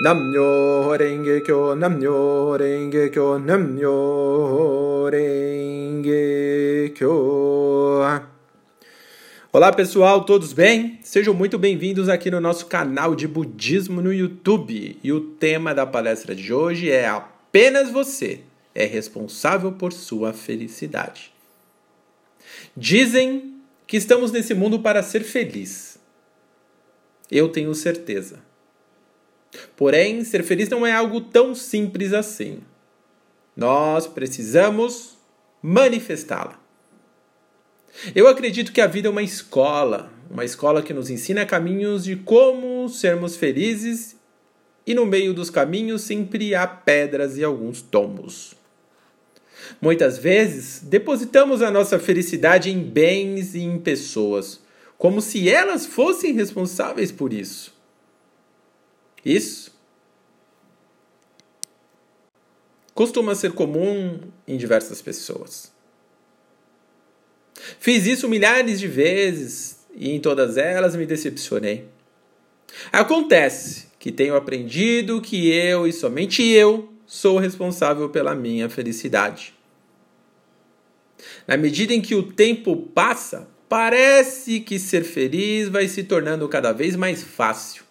Namyo Renge Kyo, Namyo Renge Kyo, Namyo Renge Kyo. Olá pessoal, todos bem? Sejam muito bem-vindos aqui no nosso canal de budismo no YouTube. E o tema da palestra de hoje é apenas você é responsável por sua felicidade. Dizem que estamos nesse mundo para ser feliz. Eu tenho certeza. Porém, ser feliz não é algo tão simples assim. Nós precisamos manifestá-la. Eu acredito que a vida é uma escola, uma escola que nos ensina caminhos de como sermos felizes e no meio dos caminhos sempre há pedras e alguns tombos. Muitas vezes depositamos a nossa felicidade em bens e em pessoas, como se elas fossem responsáveis por isso. Isso costuma ser comum em diversas pessoas. Fiz isso milhares de vezes e em todas elas me decepcionei. Acontece que tenho aprendido que eu e somente eu sou responsável pela minha felicidade. Na medida em que o tempo passa, parece que ser feliz vai se tornando cada vez mais fácil.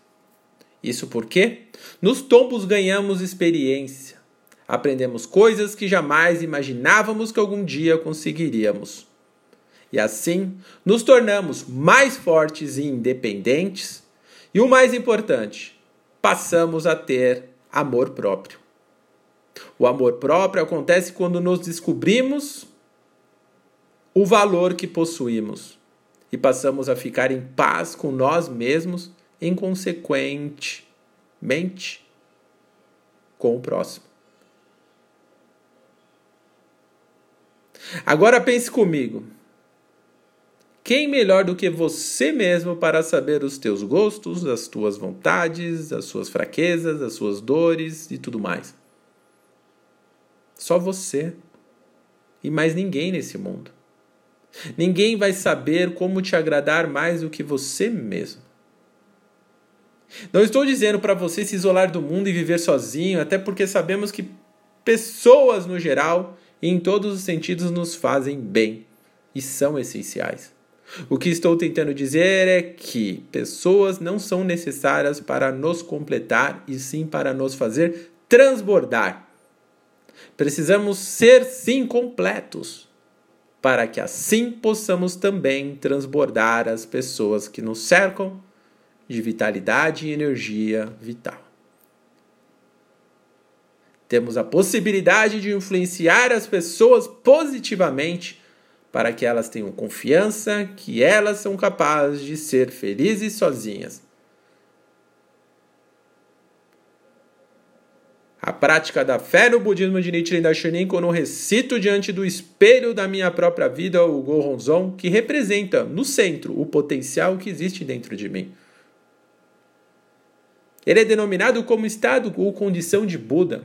Isso porque nos tombos ganhamos experiência, aprendemos coisas que jamais imaginávamos que algum dia conseguiríamos. E assim nos tornamos mais fortes e independentes, e o mais importante, passamos a ter amor próprio. O amor próprio acontece quando nos descobrimos o valor que possuímos e passamos a ficar em paz com nós mesmos inconsequentemente com o próximo. Agora pense comigo. Quem melhor do que você mesmo para saber os teus gostos, as tuas vontades, as suas fraquezas, as suas dores e tudo mais? Só você. E mais ninguém nesse mundo. Ninguém vai saber como te agradar mais do que você mesmo. Não estou dizendo para você se isolar do mundo e viver sozinho, até porque sabemos que pessoas no geral e em todos os sentidos nos fazem bem e são essenciais. O que estou tentando dizer é que pessoas não são necessárias para nos completar e sim para nos fazer transbordar. Precisamos ser sim completos, para que assim possamos também transbordar as pessoas que nos cercam de vitalidade e energia vital. Temos a possibilidade de influenciar as pessoas positivamente para que elas tenham confiança que elas são capazes de ser felizes sozinhas. A prática da fé no budismo de Nichiren Daishonin quando eu recito diante do espelho da minha própria vida o Gohonzon, que representa no centro o potencial que existe dentro de mim. Ele é denominado como estado ou condição de Buda.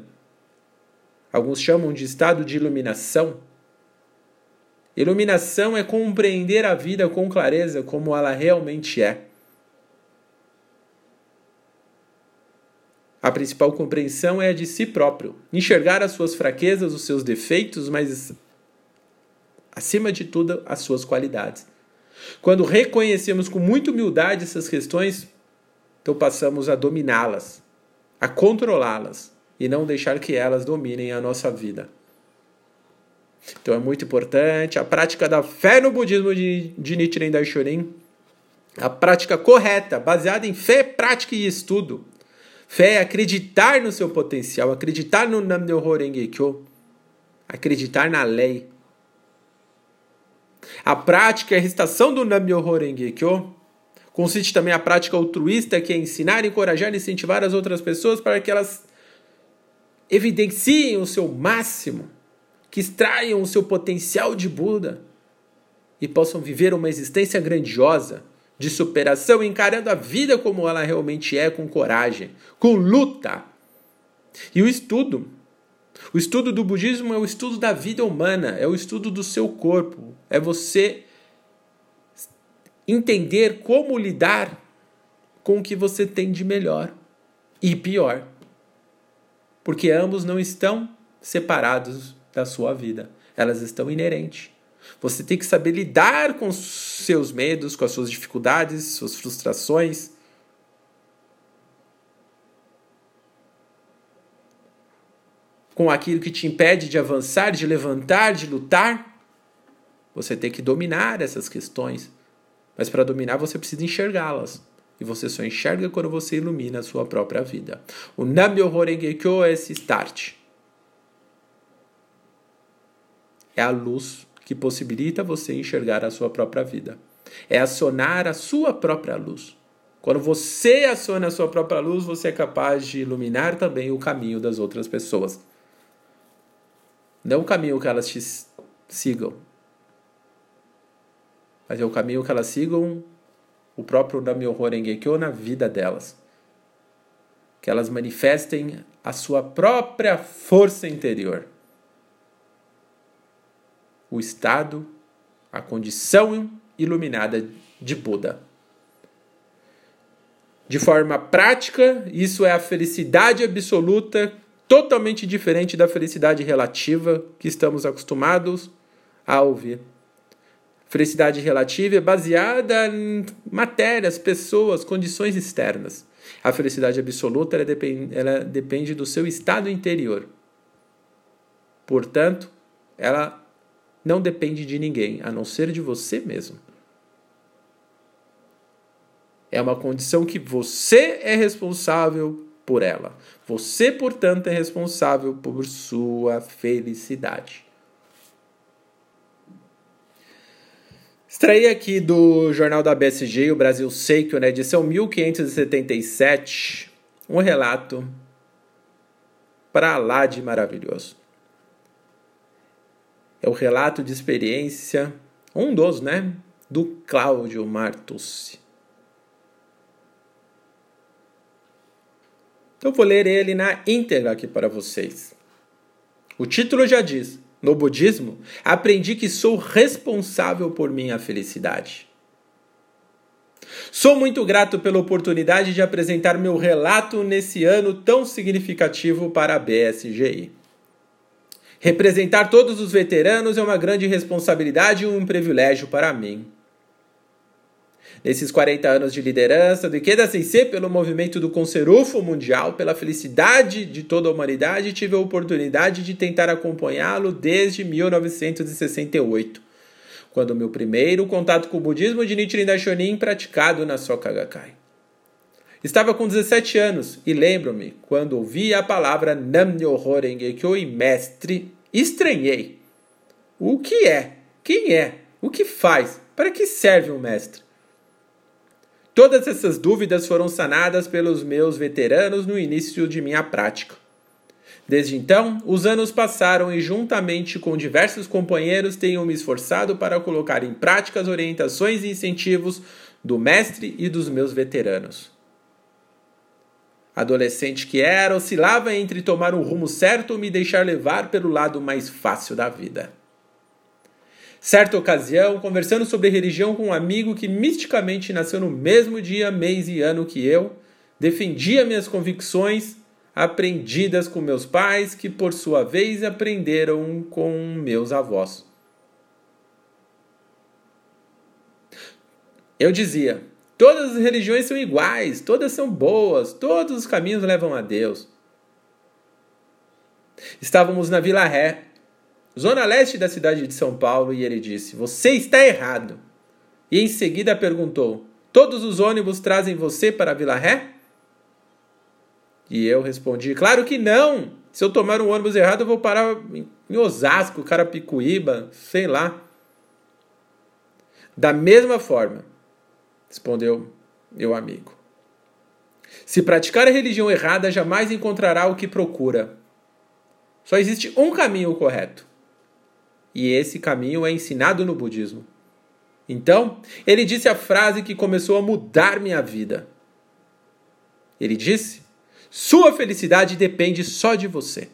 Alguns chamam de estado de iluminação. Iluminação é compreender a vida com clareza como ela realmente é. A principal compreensão é a de si próprio, enxergar as suas fraquezas, os seus defeitos, mas acima de tudo, as suas qualidades. Quando reconhecemos com muita humildade essas questões, então passamos a dominá-las, a controlá-las e não deixar que elas dominem a nossa vida. Então é muito importante a prática da fé no budismo de, de Nichiren Daishonin, a prática correta, baseada em fé, prática e estudo. Fé é acreditar no seu potencial, acreditar no Nam-myoho Renge-kyo, acreditar na lei. A prática é a recitação do Nam-myoho Renge-kyo Consiste também a prática altruísta, que é ensinar, encorajar e incentivar as outras pessoas para que elas evidenciem o seu máximo, que extraiam o seu potencial de Buda e possam viver uma existência grandiosa de superação, encarando a vida como ela realmente é, com coragem, com luta. E o estudo. O estudo do budismo é o estudo da vida humana, é o estudo do seu corpo, é você entender como lidar com o que você tem de melhor e pior. porque ambos não estão separados da sua vida, elas estão inerentes. Você tem que saber lidar com seus medos, com as suas dificuldades, suas frustrações. Com aquilo que te impede de avançar, de levantar, de lutar. Você tem que dominar essas questões. Mas para dominar, você precisa enxergá-las. E você só enxerga quando você ilumina a sua própria vida. O Namyo Horengekyo é esse start. É a luz que possibilita você enxergar a sua própria vida. É acionar a sua própria luz. Quando você aciona a sua própria luz, você é capaz de iluminar também o caminho das outras pessoas. Não o caminho que elas te sigam, mas é o caminho que elas sigam o próprio Nam-myoho Renge-kyo na vida delas. Que elas manifestem a sua própria força interior. O estado, a condição iluminada de Buda. De forma prática, isso é a felicidade absoluta, totalmente diferente da felicidade relativa que estamos acostumados a ouvir. Felicidade relativa é baseada em matérias, pessoas, condições externas. A felicidade absoluta ela depende, ela depende do seu estado interior. Portanto, ela não depende de ninguém, a não ser de você mesmo. É uma condição que você é responsável por ela. Você, portanto, é responsável por sua felicidade. Extraí aqui do jornal da BSG, o Brasil Seikyo, na edição 1577, um relato para lá de maravilhoso. É o relato de experiência, um dos, né, do Cláudio Martussi. Então vou ler ele na íntegra aqui para vocês. O título já diz: no budismo, aprendi que sou responsável por minha felicidade. Sou muito grato pela oportunidade de apresentar meu relato nesse ano tão significativo para a BSGI. Representar todos os veteranos é uma grande responsabilidade e um privilégio para mim. Nesses 40 anos de liderança do Ikeda Sensei pelo movimento do Conserufo Mundial, pela felicidade de toda a humanidade, tive a oportunidade de tentar acompanhá-lo desde 1968, quando meu primeiro contato com o budismo de Nichiren Daishonin praticado na Soka Gakkai. Estava com 17 anos e lembro-me, quando ouvi a palavra Nam-myoho Renge-kyo e mestre, estranhei. O que é? Quem é? O que faz? Para que serve um mestre? Todas essas dúvidas foram sanadas pelos meus veteranos no início de minha prática. Desde então, os anos passaram e, juntamente com diversos companheiros, tenho me esforçado para colocar em prática as orientações e incentivos do mestre e dos meus veteranos. Adolescente que era, oscilava entre tomar o rumo certo ou me deixar levar pelo lado mais fácil da vida. Certa ocasião, conversando sobre religião com um amigo que misticamente nasceu no mesmo dia, mês e ano que eu, defendia minhas convicções aprendidas com meus pais, que por sua vez aprenderam com meus avós. Eu dizia: todas as religiões são iguais, todas são boas, todos os caminhos levam a Deus. Estávamos na Vila Ré, zona leste da cidade de São Paulo, e ele disse: Você está errado. E em seguida perguntou: Todos os ônibus trazem você para Vila Ré? E eu respondi: Claro que não! Se eu tomar um ônibus errado, eu vou parar em Osasco, Carapicuíba, sei lá. Da mesma forma, respondeu meu amigo. Se praticar a religião errada, jamais encontrará o que procura. Só existe um caminho correto e esse caminho é ensinado no budismo. Então, ele disse a frase que começou a mudar minha vida. Ele disse: Sua felicidade depende só de você.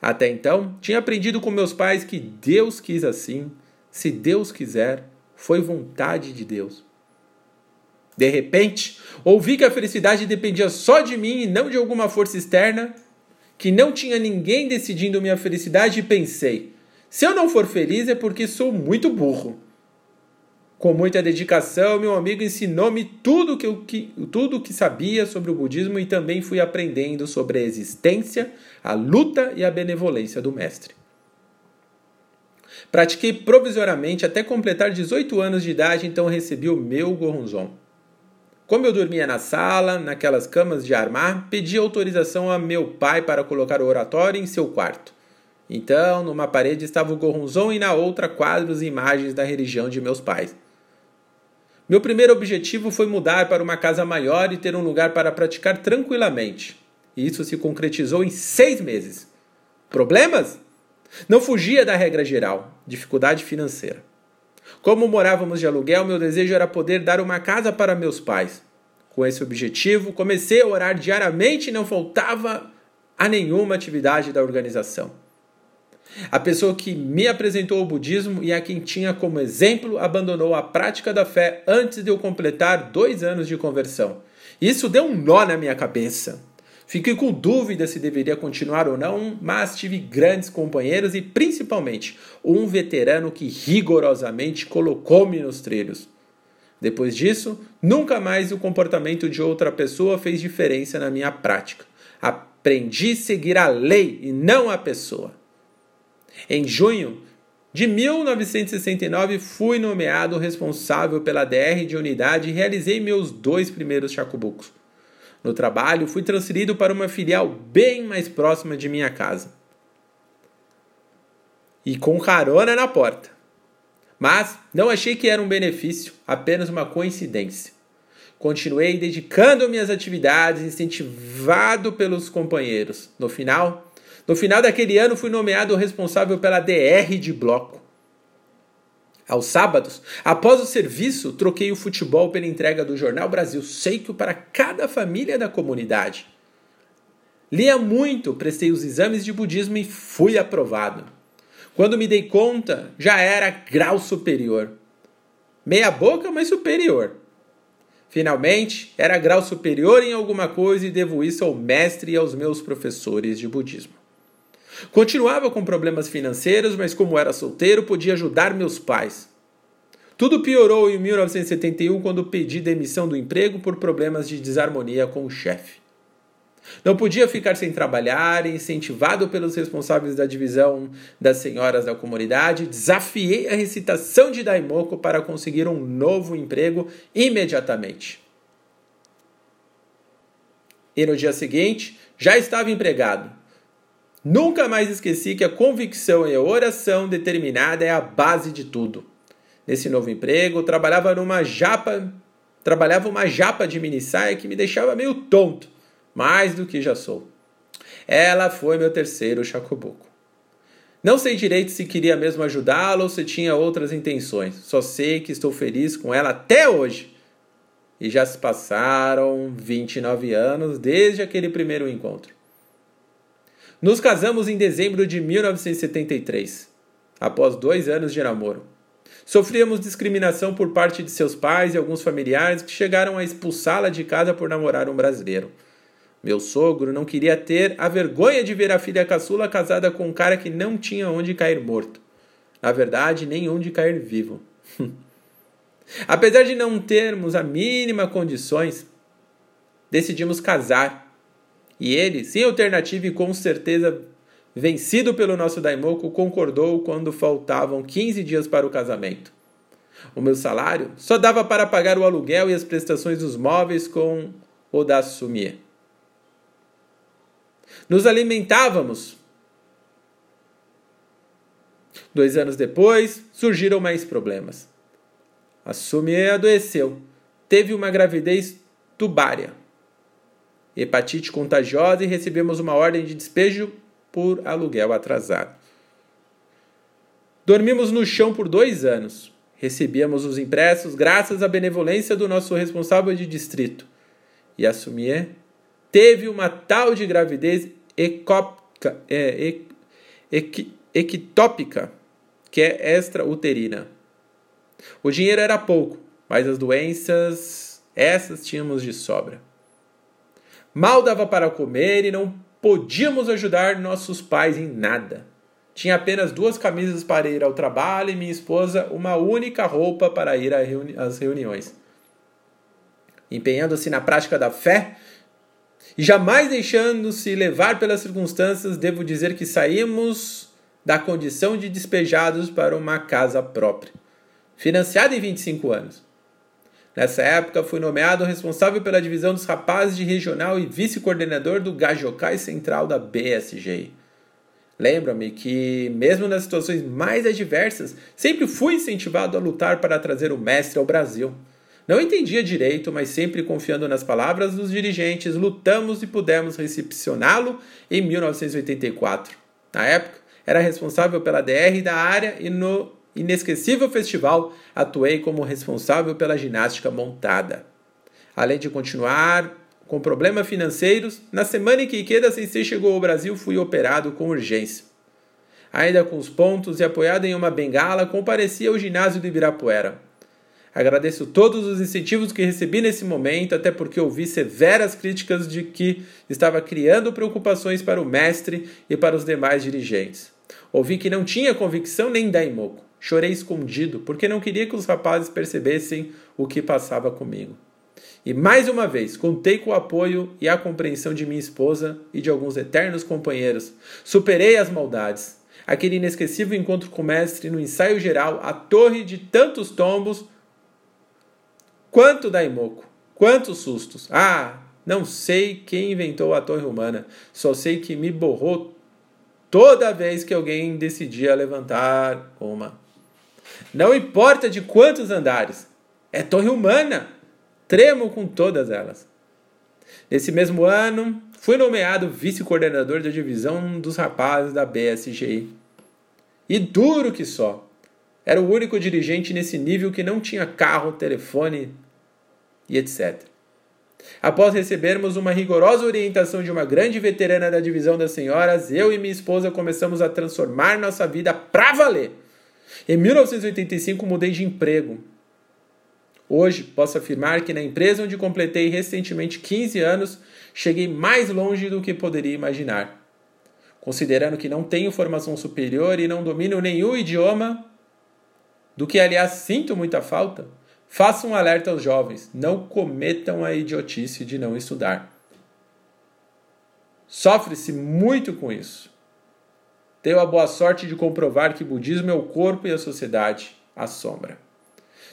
Até então, tinha aprendido com meus pais que Deus quis assim, se Deus quiser, foi vontade de Deus. De repente, ouvi que a felicidade dependia só de mim e não de alguma força externa, que não tinha ninguém decidindo minha felicidade e pensei: se eu não for feliz é porque sou muito burro. Com muita dedicação, meu amigo ensinou-me tudo que, que, tudo que sabia sobre o budismo e também fui aprendendo sobre a existência, a luta e a benevolência do mestre. Pratiquei provisoriamente até completar 18 anos de idade, então recebi o meu Gohonzon. Como eu dormia na sala, naquelas camas de armar, pedi autorização a meu pai para colocar o oratório em seu quarto. Então, numa parede estava o Gohonzon e na outra quadros e imagens da religião de meus pais. Meu primeiro objetivo foi mudar para uma casa maior e ter um lugar para praticar tranquilamente. E isso se concretizou em seis meses. Problemas? Não fugia da regra geral: dificuldade financeira. Como morávamos de aluguel, meu desejo era poder dar uma casa para meus pais. Com esse objetivo, comecei a orar diariamente e não faltava a nenhuma atividade da organização. A pessoa que me apresentou o budismo e a quem tinha como exemplo abandonou a prática da fé antes de eu completar dois anos de conversão. Isso deu um nó na minha cabeça. Fiquei com dúvida se deveria continuar ou não, mas tive grandes companheiros e principalmente um veterano que rigorosamente colocou-me nos trilhos. Depois disso, nunca mais o comportamento de outra pessoa fez diferença na minha prática. Aprendi a seguir a lei e não a pessoa. Em junho de 1969, fui nomeado responsável pela DR de unidade e realizei meus dois primeiros chacubucos. No trabalho, fui transferido para uma filial bem mais próxima de minha casa. E com carona na porta. Mas não achei que era um benefício, apenas uma coincidência. Continuei dedicando-me às atividades, incentivado pelos companheiros. No final, no final daquele ano, fui nomeado responsável pela DR de bloco. Aos sábados, após o serviço, troquei o futebol pela entrega do Jornal Brasil Seiko para cada família da comunidade. Lia muito, prestei os exames de budismo e fui aprovado. Quando me dei conta, já era grau superior. Meia boca, mas superior. Finalmente, era grau superior em alguma coisa e devo isso ao mestre e aos meus professores de budismo. Continuava com problemas financeiros, mas como era solteiro, podia ajudar meus pais. Tudo piorou em 1971 quando pedi demissão do emprego por problemas de desarmonia com o chefe. Não podia ficar sem trabalhar, incentivado pelos responsáveis da divisão das senhoras da comunidade, desafiei a recitação de Daimoku para conseguir um novo emprego imediatamente. E no dia seguinte, já estava empregado, Nunca mais esqueci que a convicção e a oração determinada é a base de tudo. Nesse novo emprego, trabalhava numa japa, trabalhava uma japa de minissaia que me deixava meio tonto, mais do que já sou. Ela foi meu terceiro chacobuco. Não sei direito se queria mesmo ajudá-la ou se tinha outras intenções. Só sei que estou feliz com ela até hoje. E já se passaram 29 anos desde aquele primeiro encontro. Nos casamos em dezembro de 1973, após dois anos de namoro. Sofríamos discriminação por parte de seus pais e alguns familiares que chegaram a expulsá-la de casa por namorar um brasileiro. Meu sogro não queria ter a vergonha de ver a filha caçula casada com um cara que não tinha onde cair morto. Na verdade, nem onde cair vivo. Apesar de não termos a mínima condições, decidimos casar e ele, sem alternativa e com certeza vencido pelo nosso Daimoku, concordou quando faltavam 15 dias para o casamento. O meu salário só dava para pagar o aluguel e as prestações dos móveis com o da Sumie. Nos alimentávamos. Dois anos depois, surgiram mais problemas. A Sumie adoeceu. Teve uma gravidez tubária hepatite contagiosa e recebemos uma ordem de despejo por aluguel atrasado. Dormimos no chão por dois anos. Recebíamos os impressos graças à benevolência do nosso responsável de distrito. E a Sumier teve uma tal de gravidez ecópica, é, ectópica, que é extrauterina. O dinheiro era pouco, mas as doenças Essas tínhamos de sobra. Mal dava para comer e não podíamos ajudar nossos pais em nada. Tinha apenas duas camisas para ir ao trabalho e minha esposa uma única roupa para ir às reuniões. Empenhando-se na prática da fé e jamais deixando-se levar pelas circunstâncias, devo dizer que saímos da condição de despejados para uma casa própria, financiada em 25 anos. Nessa época, fui nomeado responsável pela divisão dos rapazes de regional e vice-coordenador do Gajocai Central da BSG. Lembra-me que, mesmo nas situações mais adversas, sempre fui incentivado a lutar para trazer o mestre ao Brasil. Não entendia direito, mas sempre confiando nas palavras dos dirigentes, lutamos e pudemos recepcioná-lo em 1984. Na época, era responsável pela DR da área e no inesquecível festival, atuei como responsável pela ginástica montada. Além de continuar com problemas financeiros, na semana em que Ikeda Sensei chegou ao Brasil, fui operado com urgência. Ainda com os pontos e apoiado em uma bengala, compareci ao ginásio do Ibirapuera. Agradeço todos os incentivos que recebi nesse momento, até porque ouvi severas críticas de que estava criando preocupações para o mestre e para os demais dirigentes. Ouvi que não tinha convicção nem daimoku. Chorei escondido, porque não queria que os rapazes percebessem o que passava comigo. E mais uma vez, contei com o apoio e a compreensão de minha esposa e de alguns eternos companheiros. Superei as maldades. Aquele inesquecível encontro com o mestre no ensaio geral, a torre de tantos tombos. Quanto daimoku, quantos sustos. Ah, não sei quem inventou a torre humana, só sei que me borrou toda vez que alguém decidia levantar uma. Não importa de quantos andares, é torre humana. Tremo com todas elas. Nesse mesmo ano, fui nomeado vice-coordenador da divisão dos rapazes da BSGI. E duro que só. Era o único dirigente nesse nível que não tinha carro, telefone e etc. Após recebermos uma rigorosa orientação de uma grande veterana da divisão das senhoras, eu e minha esposa começamos a transformar nossa vida pra valer em 1985 mudei de emprego. Hoje posso afirmar que na empresa onde completei recentemente 15 anos, cheguei mais longe do que poderia imaginar. Considerando que não tenho formação superior e não domino nenhum idioma, do que aliás sinto muita falta, faço um alerta aos jovens: não cometam a idiotice de não estudar. Sofre-se muito com isso. Tenho a boa sorte de comprovar que budismo é o corpo e a sociedade, a sombra.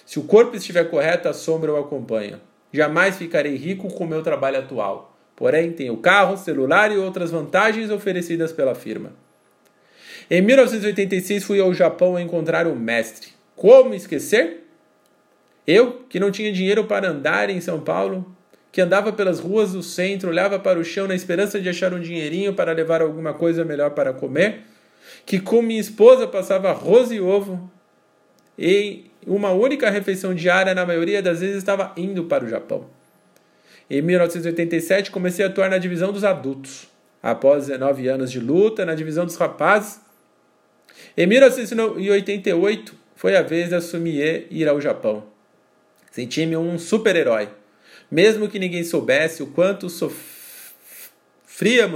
Se o corpo estiver correto, a sombra o acompanha. Jamais ficarei rico com o meu trabalho atual. Porém, tenho carro, celular e outras vantagens oferecidas pela firma. Em 1986 fui ao Japão encontrar o mestre. Como esquecer? Eu, que não tinha dinheiro para andar em São Paulo, que andava pelas ruas do centro, olhava para o chão na esperança de achar um dinheirinho para levar alguma coisa melhor para comer, que com minha esposa passava arroz e ovo e uma única refeição diária, na maioria das vezes estava indo para o Japão. Em 1987 comecei a atuar na divisão dos adultos. Após 19 anos de luta na divisão dos rapazes, em 1988 foi a vez de assumir ir ao Japão. Senti-me um super-herói. Mesmo que ninguém soubesse o quanto sofríamos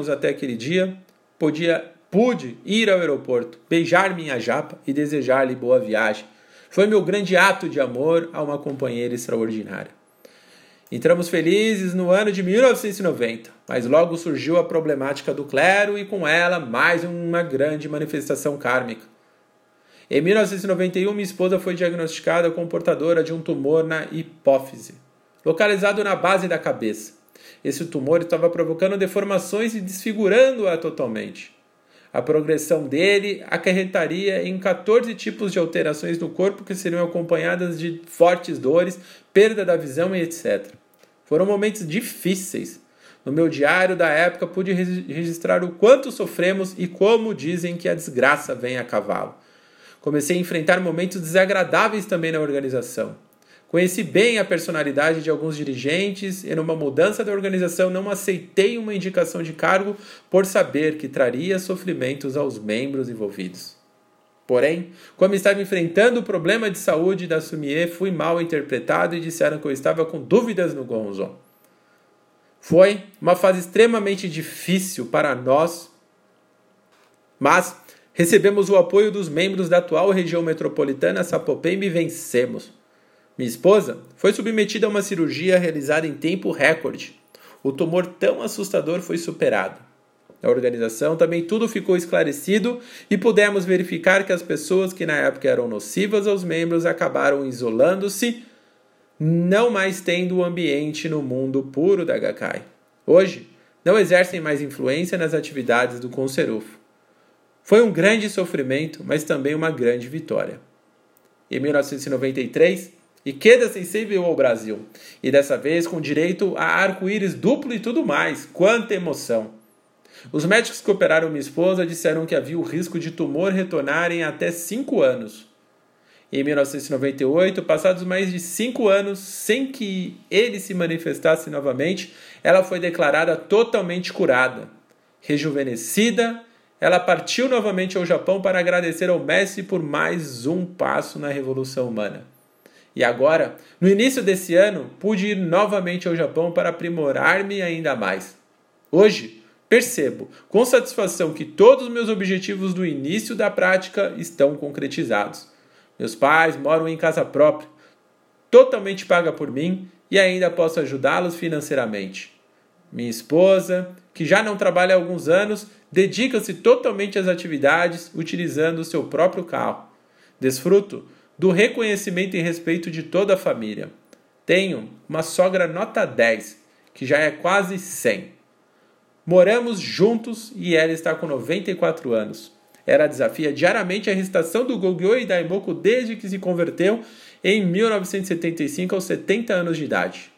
até aquele dia, podia Pude ir ao aeroporto, beijar minha japa e desejar-lhe boa viagem. Foi meu grande ato de amor a uma companheira extraordinária. Entramos felizes no ano de 1990, mas logo surgiu a problemática do clero e com ela mais uma grande manifestação kármica. Em 1991, minha esposa foi diagnosticada como portadora de um tumor na hipófise, localizado na base da cabeça. Esse tumor estava provocando deformações e desfigurando-a totalmente. A progressão dele acarretaria em 14 tipos de alterações no corpo que seriam acompanhadas de fortes dores, perda da visão e etc. Foram momentos difíceis. No meu diário da época pude registrar o quanto sofremos e como dizem que a desgraça vem a cavalo. Comecei a enfrentar momentos desagradáveis também na organização. Conheci bem a personalidade de alguns dirigentes e, numa mudança da organização, não aceitei uma indicação de cargo por saber que traria sofrimentos aos membros envolvidos. Porém, como estava enfrentando o problema de saúde da Sumier, fui mal interpretado e disseram que eu estava com dúvidas no Gonzo. Foi uma fase extremamente difícil para nós, mas recebemos o apoio dos membros da atual região metropolitana Sapopemba e vencemos. Minha esposa foi submetida a uma cirurgia realizada em tempo recorde. O tumor tão assustador foi superado. Na organização também tudo ficou esclarecido e pudemos verificar que as pessoas que na época eram nocivas aos membros acabaram isolando-se não mais tendo o ambiente no mundo puro da Gakkai. Hoje, não exercem mais influência nas atividades do Conserufo. Foi um grande sofrimento, mas também uma grande vitória. Em 1993, Ikeda Sensei veio ao Brasil, e dessa vez com direito a arco-íris duplo e tudo mais. Quanta emoção! Os médicos que operaram minha esposa disseram que havia o risco de tumor retornar em até 5 anos. Em 1998, passados mais de cinco anos sem que ele se manifestasse novamente, ela foi declarada totalmente curada. Rejuvenescida, ela partiu novamente ao Japão para agradecer ao Messi por mais um passo na revolução humana. E agora, no início desse ano, pude ir novamente ao Japão para aprimorar-me ainda mais. Hoje, percebo com satisfação que todos os meus objetivos do início da prática estão concretizados. Meus pais moram em casa própria, totalmente paga por mim e ainda posso ajudá-los financeiramente. Minha esposa, que já não trabalha há alguns anos, dedica-se totalmente às atividades utilizando o seu próprio carro. Desfruto do reconhecimento e respeito de toda a família. Tenho uma sogra nota 10, que já é quase 100. Moramos juntos e ela está com 94 anos. Ela desafia diariamente a recitação do Gogyo e Daimoku desde que se converteu em 1975 aos 70 anos de idade.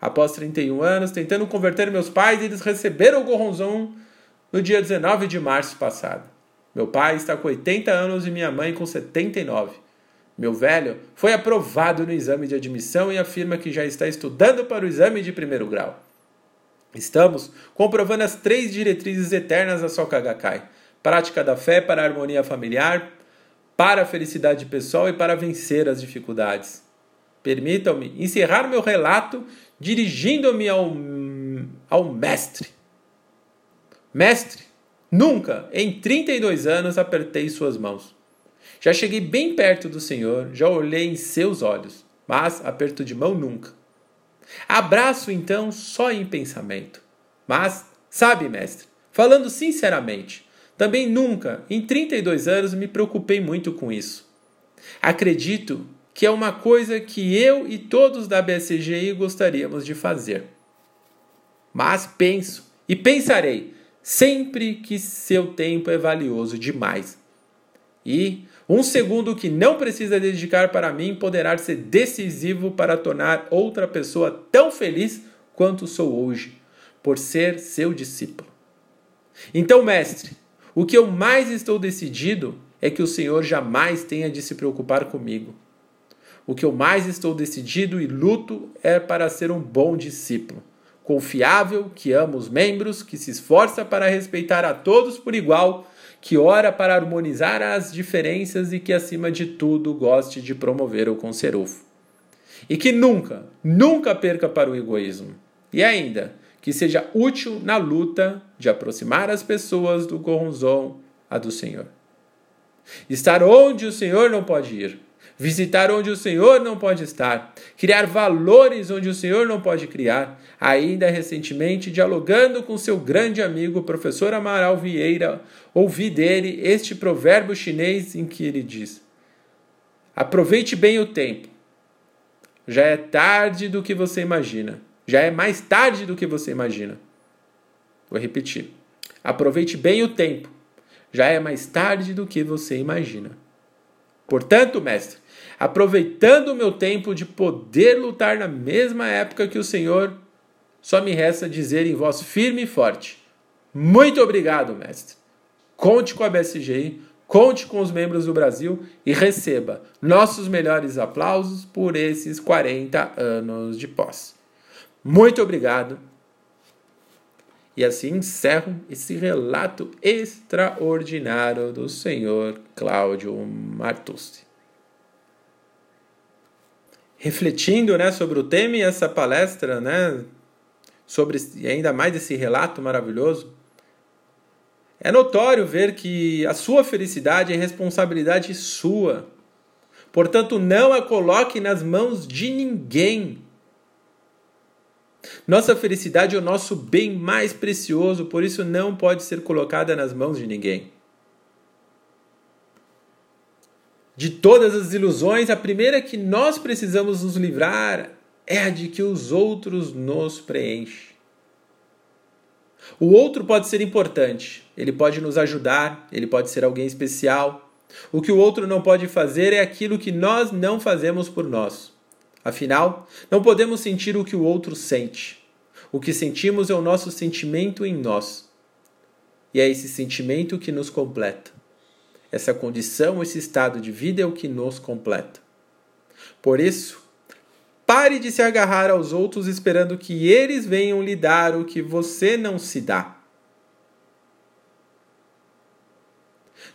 Após 31 anos, tentando converter meus pais, eles receberam o Goronzon no dia 19 de março passado. Meu pai está com 80 anos e minha mãe com 79. Meu velho foi aprovado no exame de admissão e afirma que já está estudando para o exame de primeiro grau. Estamos comprovando as três diretrizes eternas da Soka prática da fé para a harmonia familiar, para a felicidade pessoal e para vencer as dificuldades. Permitam-me encerrar meu relato dirigindo-me ao, ao mestre. Mestre, nunca em 32 anos apertei suas mãos. Já cheguei bem perto do Senhor, já olhei em seus olhos, mas aperto de mão nunca. Abraço então só em pensamento. Mas, sabe, mestre, falando sinceramente, também nunca, em 32 anos, me preocupei muito com isso. Acredito que é uma coisa que eu e todos da BSGI gostaríamos de fazer. Mas penso e pensarei sempre que seu tempo é valioso demais. E um segundo que não precisa dedicar para mim poderá ser decisivo para tornar outra pessoa tão feliz quanto sou hoje, por ser seu discípulo. Então, mestre, o que eu mais estou decidido é que o Senhor jamais tenha de se preocupar comigo. O que eu mais estou decidido e luto é para ser um bom discípulo, confiável, que ama os membros, que se esforça para respeitar a todos por igual, que ora para harmonizar as diferenças e que, acima de tudo, goste de promover o conserufo. E que nunca, nunca perca para o egoísmo. E ainda, que seja útil na luta de aproximar as pessoas do Goronzon a do Senhor. Estar onde o Senhor não pode ir, visitar onde o Senhor não pode estar, criar valores onde o Senhor não pode criar. Ainda recentemente, dialogando com seu grande amigo, professor Amaral Vieira, ouvi dele este provérbio chinês em que ele diz: Aproveite bem o tempo. Já é tarde do que você imagina. Já é mais tarde do que você imagina. Vou repetir. Aproveite bem o tempo. Já é mais tarde do que você imagina. Portanto, mestre, aproveitando o meu tempo de poder lutar na mesma época que o Senhor, só me resta dizer em voz firme e forte: Muito obrigado, mestre. Conte com a BSGI, conte com os membros do Brasil e receba nossos melhores aplausos por esses 40 anos de posse. Muito obrigado E assim encerro esse relato extraordinário do senhor Cláudio Martucci. Refletindo né, sobre o tema e essa palestra, né, sobre ainda mais esse relato maravilhoso, é notório ver que a sua felicidade é responsabilidade sua. Portanto, não a coloque nas mãos de ninguém. Nossa felicidade é o nosso bem mais precioso, por isso não pode ser colocada nas mãos de ninguém. De todas as ilusões, a primeira que nós precisamos nos livrar é a de que os outros nos preenchem. O outro pode ser importante, ele pode nos ajudar, ele pode ser alguém especial. O que o outro não pode fazer é aquilo que nós não fazemos por nós. Afinal, não podemos sentir o que o outro sente. O que sentimos é o nosso sentimento em nós. E é esse sentimento que nos completa. Essa condição, esse estado de vida é o que nos completa. Por isso, pare de se agarrar aos outros esperando que eles venham lhe dar o que você não se dá.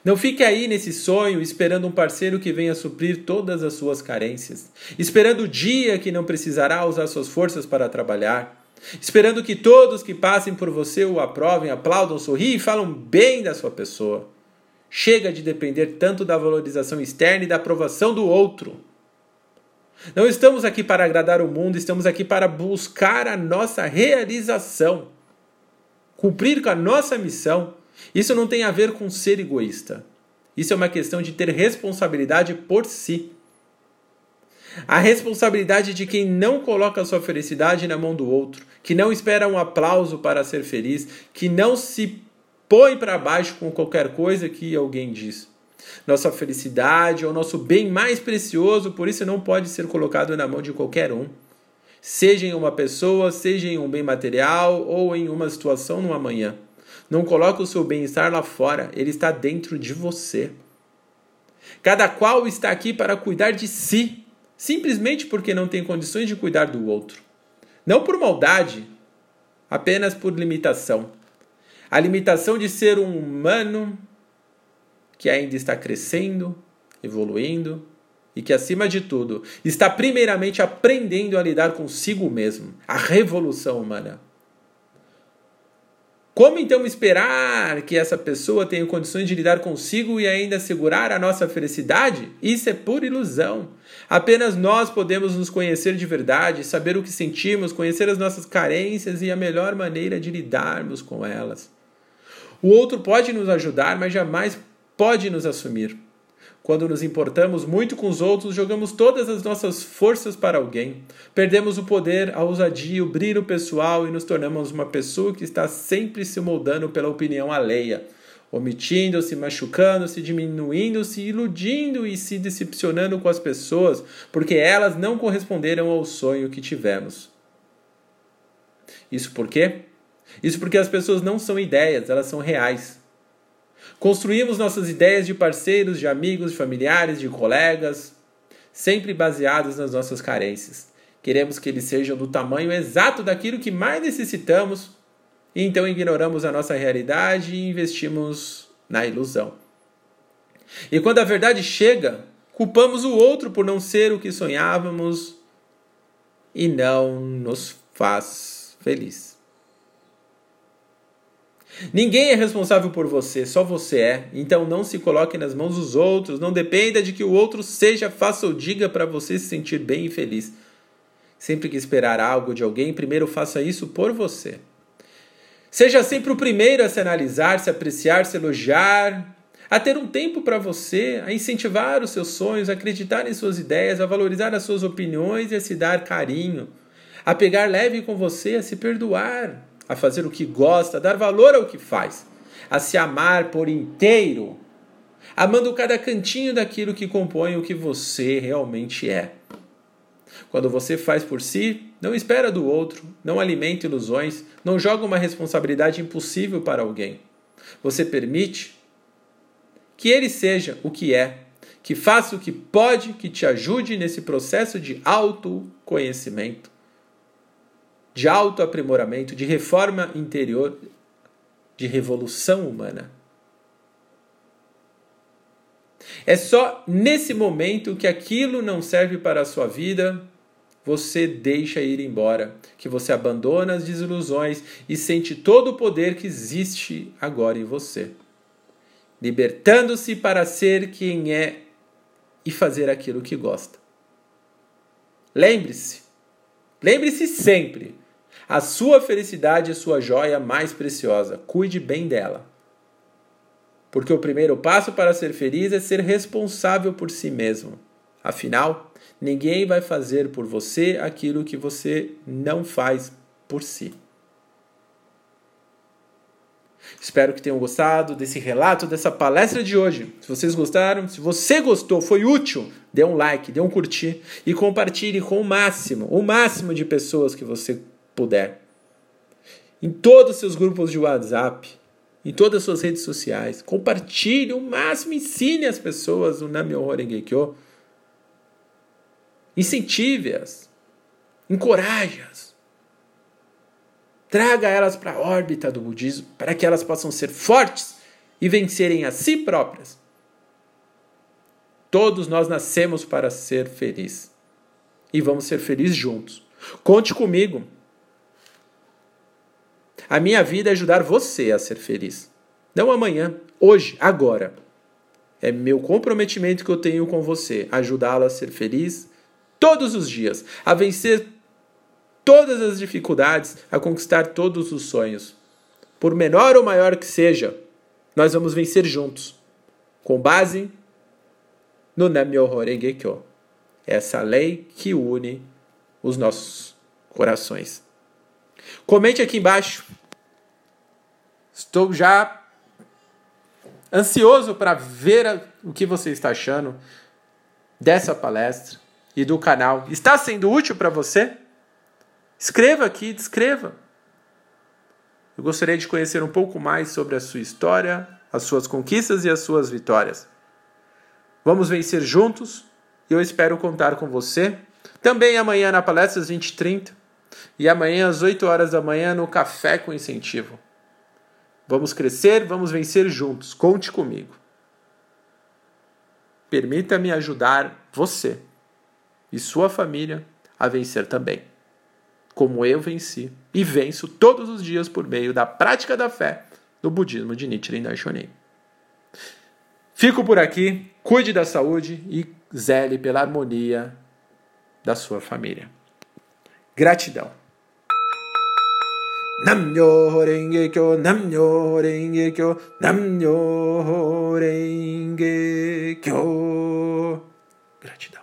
Não fique aí nesse sonho esperando um parceiro que venha suprir todas as suas carências, esperando o dia que não precisará usar suas forças para trabalhar, esperando que todos que passem por você o aprovem, aplaudam, sorriem e falam bem da sua pessoa. Chega de depender tanto da valorização externa e da aprovação do outro. Não estamos aqui para agradar o mundo, estamos aqui para buscar a nossa realização, cumprir com a nossa missão isso não tem a ver com ser egoísta. Isso é uma questão de ter responsabilidade por si. A responsabilidade de quem não coloca sua felicidade na mão do outro, que não espera um aplauso para ser feliz, que não se põe para baixo com qualquer coisa que alguém diz. Nossa felicidade é o nosso bem mais precioso, por isso não pode ser colocado na mão de qualquer um. Seja em uma pessoa, seja em um bem material ou em uma situação no amanhã. Não coloque o seu bem-estar lá fora, ele está dentro de você. Cada qual está aqui para cuidar de si, simplesmente porque não tem condições de cuidar do outro. Não por maldade, apenas por limitação. A limitação de ser um humano que ainda está crescendo, evoluindo e que, acima de tudo, está primeiramente aprendendo a lidar consigo mesmo a revolução humana. Como então esperar que essa pessoa tenha condições de lidar consigo e ainda assegurar a nossa felicidade? Isso é pura ilusão. Apenas nós podemos nos conhecer de verdade, saber o que sentimos, conhecer as nossas carências e a melhor maneira de lidarmos com elas. O outro pode nos ajudar, mas jamais pode nos assumir. Quando nos importamos muito com os outros, jogamos todas as nossas forças para alguém. Perdemos o poder, a ousadia, o brilho pessoal e nos tornamos uma pessoa que está sempre se moldando pela opinião alheia, omitindo, se machucando, se diminuindo, se iludindo e se decepcionando com as pessoas, porque elas não corresponderam ao sonho que tivemos. Isso por quê? Isso porque as pessoas não são ideias, elas são reais. Construímos nossas ideias de parceiros, de amigos, de familiares, de colegas, sempre baseados nas nossas carências. Queremos que eles sejam do tamanho exato daquilo que mais necessitamos, e então ignoramos a nossa realidade e investimos na ilusão. E quando a verdade chega, culpamos o outro por não ser o que sonhávamos e não nos faz feliz. Ninguém é responsável por você, só você é. Então não se coloque nas mãos dos outros, não dependa de que o outro seja, faça ou diga para você se sentir bem e feliz. Sempre que esperar algo de alguém, primeiro faça isso por você. Seja sempre o primeiro a se analisar, se apreciar, se elogiar, a ter um tempo para você, a incentivar os seus sonhos, a acreditar em suas ideias, a valorizar as suas opiniões e a se dar carinho, a pegar leve com você, a se perdoar a fazer o que gosta, a dar valor ao que faz, a se amar por inteiro, amando cada cantinho daquilo que compõe o que você realmente é. Quando você faz por si, não espera do outro, não alimenta ilusões, não joga uma responsabilidade impossível para alguém. Você permite que ele seja o que é, que faça o que pode, que te ajude nesse processo de autoconhecimento. De autoaprimoramento, de reforma interior, de revolução humana. É só nesse momento que aquilo não serve para a sua vida, você deixa ir embora, que você abandona as desilusões e sente todo o poder que existe agora em você, libertando-se para ser quem é e fazer aquilo que gosta. Lembre-se, lembre-se sempre, a sua felicidade é sua joia mais preciosa, cuide bem dela. Porque o primeiro passo para ser feliz é ser responsável por si mesmo. Afinal, ninguém vai fazer por você aquilo que você não faz por si. Espero que tenham gostado desse relato, dessa palestra de hoje. Se vocês gostaram, se você gostou, foi útil, dê um like, dê um curtir e compartilhe com o máximo, o máximo de pessoas que você puder. Em todos os seus grupos de WhatsApp, em todas as suas redes sociais. Compartilhe o máximo, ensine as pessoas o Namyo Horengekyo. Incentive-as. Encoraje-as. Traga elas para a órbita do budismo para que elas possam ser fortes e vencerem a si próprias. Todos nós nascemos para ser felizes. E vamos ser felizes juntos. Conte comigo. A minha vida é ajudar você a ser feliz. Não amanhã, hoje, agora. É meu comprometimento que eu tenho com você, ajudá-la a ser feliz todos os dias, a vencer todas as dificuldades, a conquistar todos os sonhos. Por menor ou maior que seja, nós vamos vencer juntos, com base no Namyoho essa lei que une os nossos corações. Comente aqui embaixo Estou já ansioso para ver o que você está achando dessa palestra e do canal. Está sendo útil para você? Escreva aqui, descreva. Eu gostaria de conhecer um pouco mais sobre a sua história, as suas conquistas e as suas vitórias. Vamos vencer juntos e eu espero contar com você. Também amanhã na palestra às 20h30 e amanhã às 8 horas da manhã no Café com Incentivo. Vamos crescer, vamos vencer juntos. Conte comigo. Permita-me ajudar você e sua família a vencer também, como eu venci e venço todos os dias por meio da prática da fé no budismo de Nichiren Daishonin. Fico por aqui, cuide da saúde e zele pela harmonia da sua família. Gratidão. Namyo Renge Kyo, Namyo Renge Kyo, Namyo Renge Kyo. Gratidão.